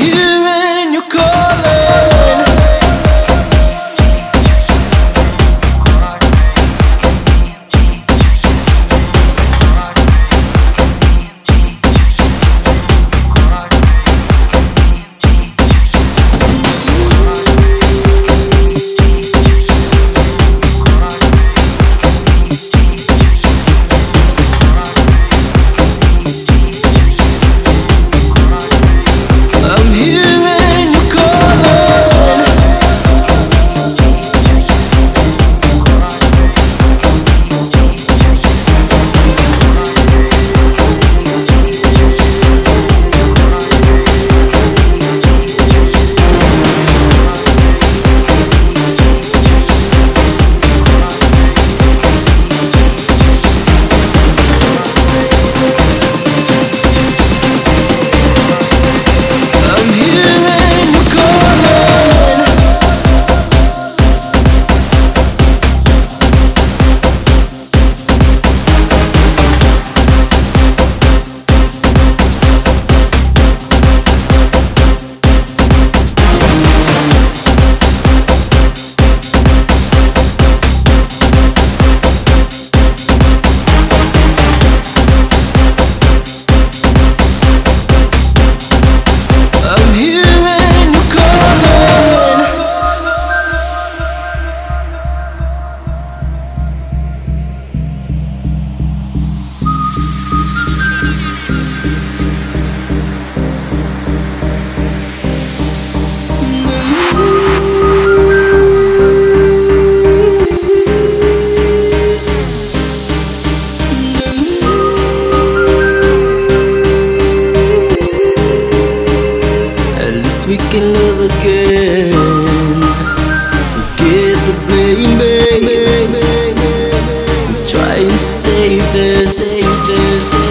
you. again. Forget the blame. We're trying to save this. Save this.